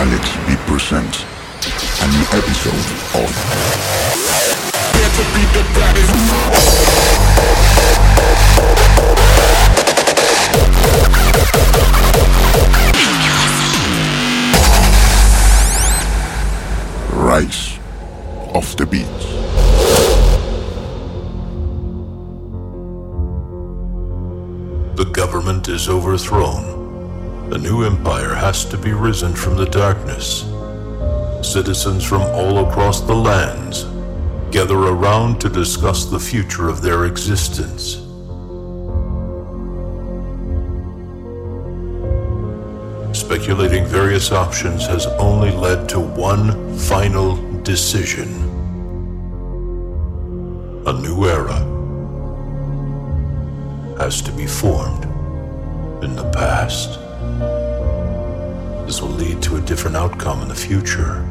Alexx V presents a new episode of Rise of the Beatz. The government is overthrown. A new empire has to be risen from the darkness. Citizens from all across the lands gather around to discuss the future of their existence. Speculating various options has only led to one final decision. A new era has to be formed in the past. This will lead to a different outcome in the future.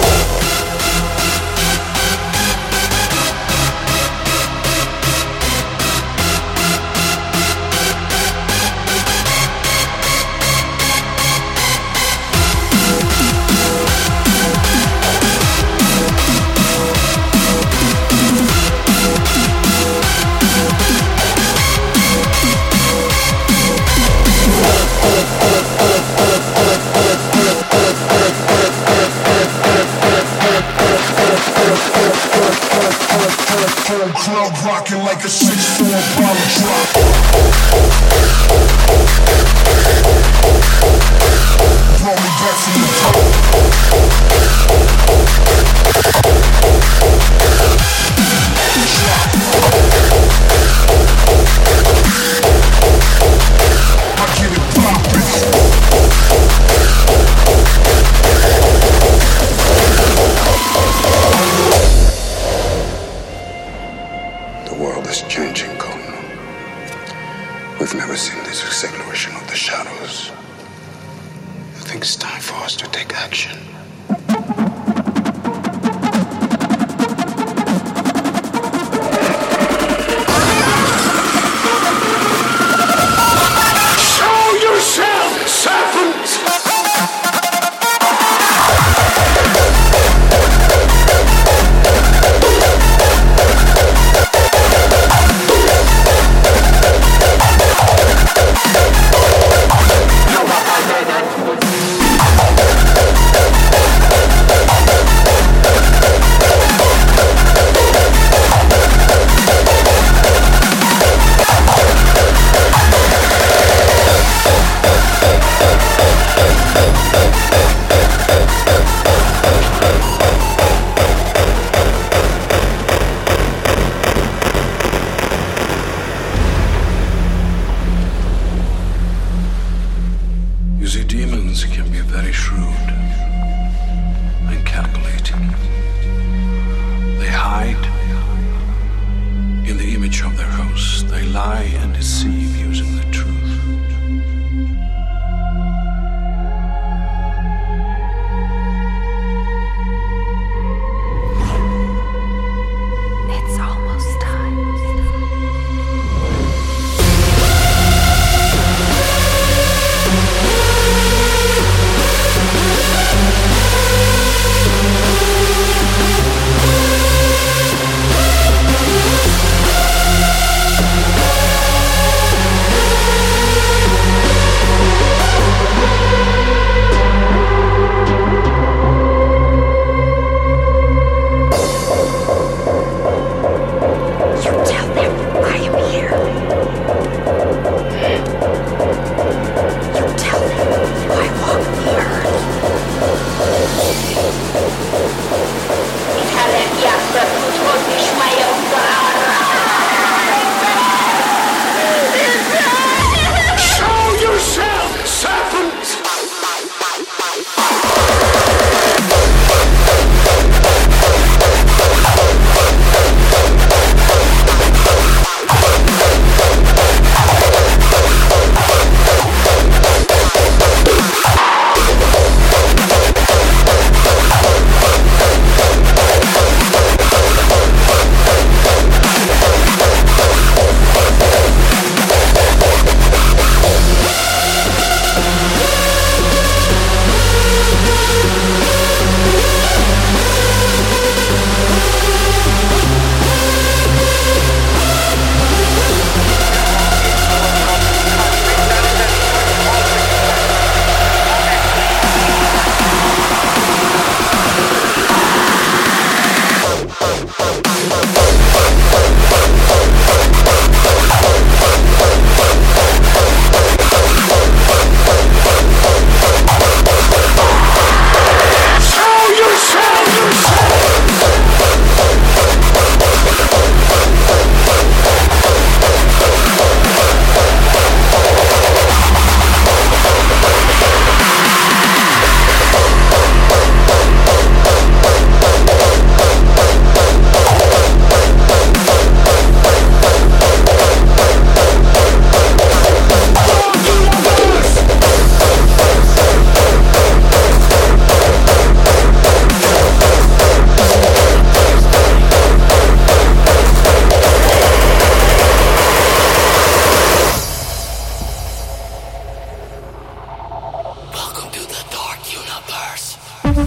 you. Club rocking like a six four bottle drop.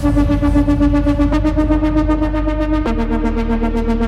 Thank you.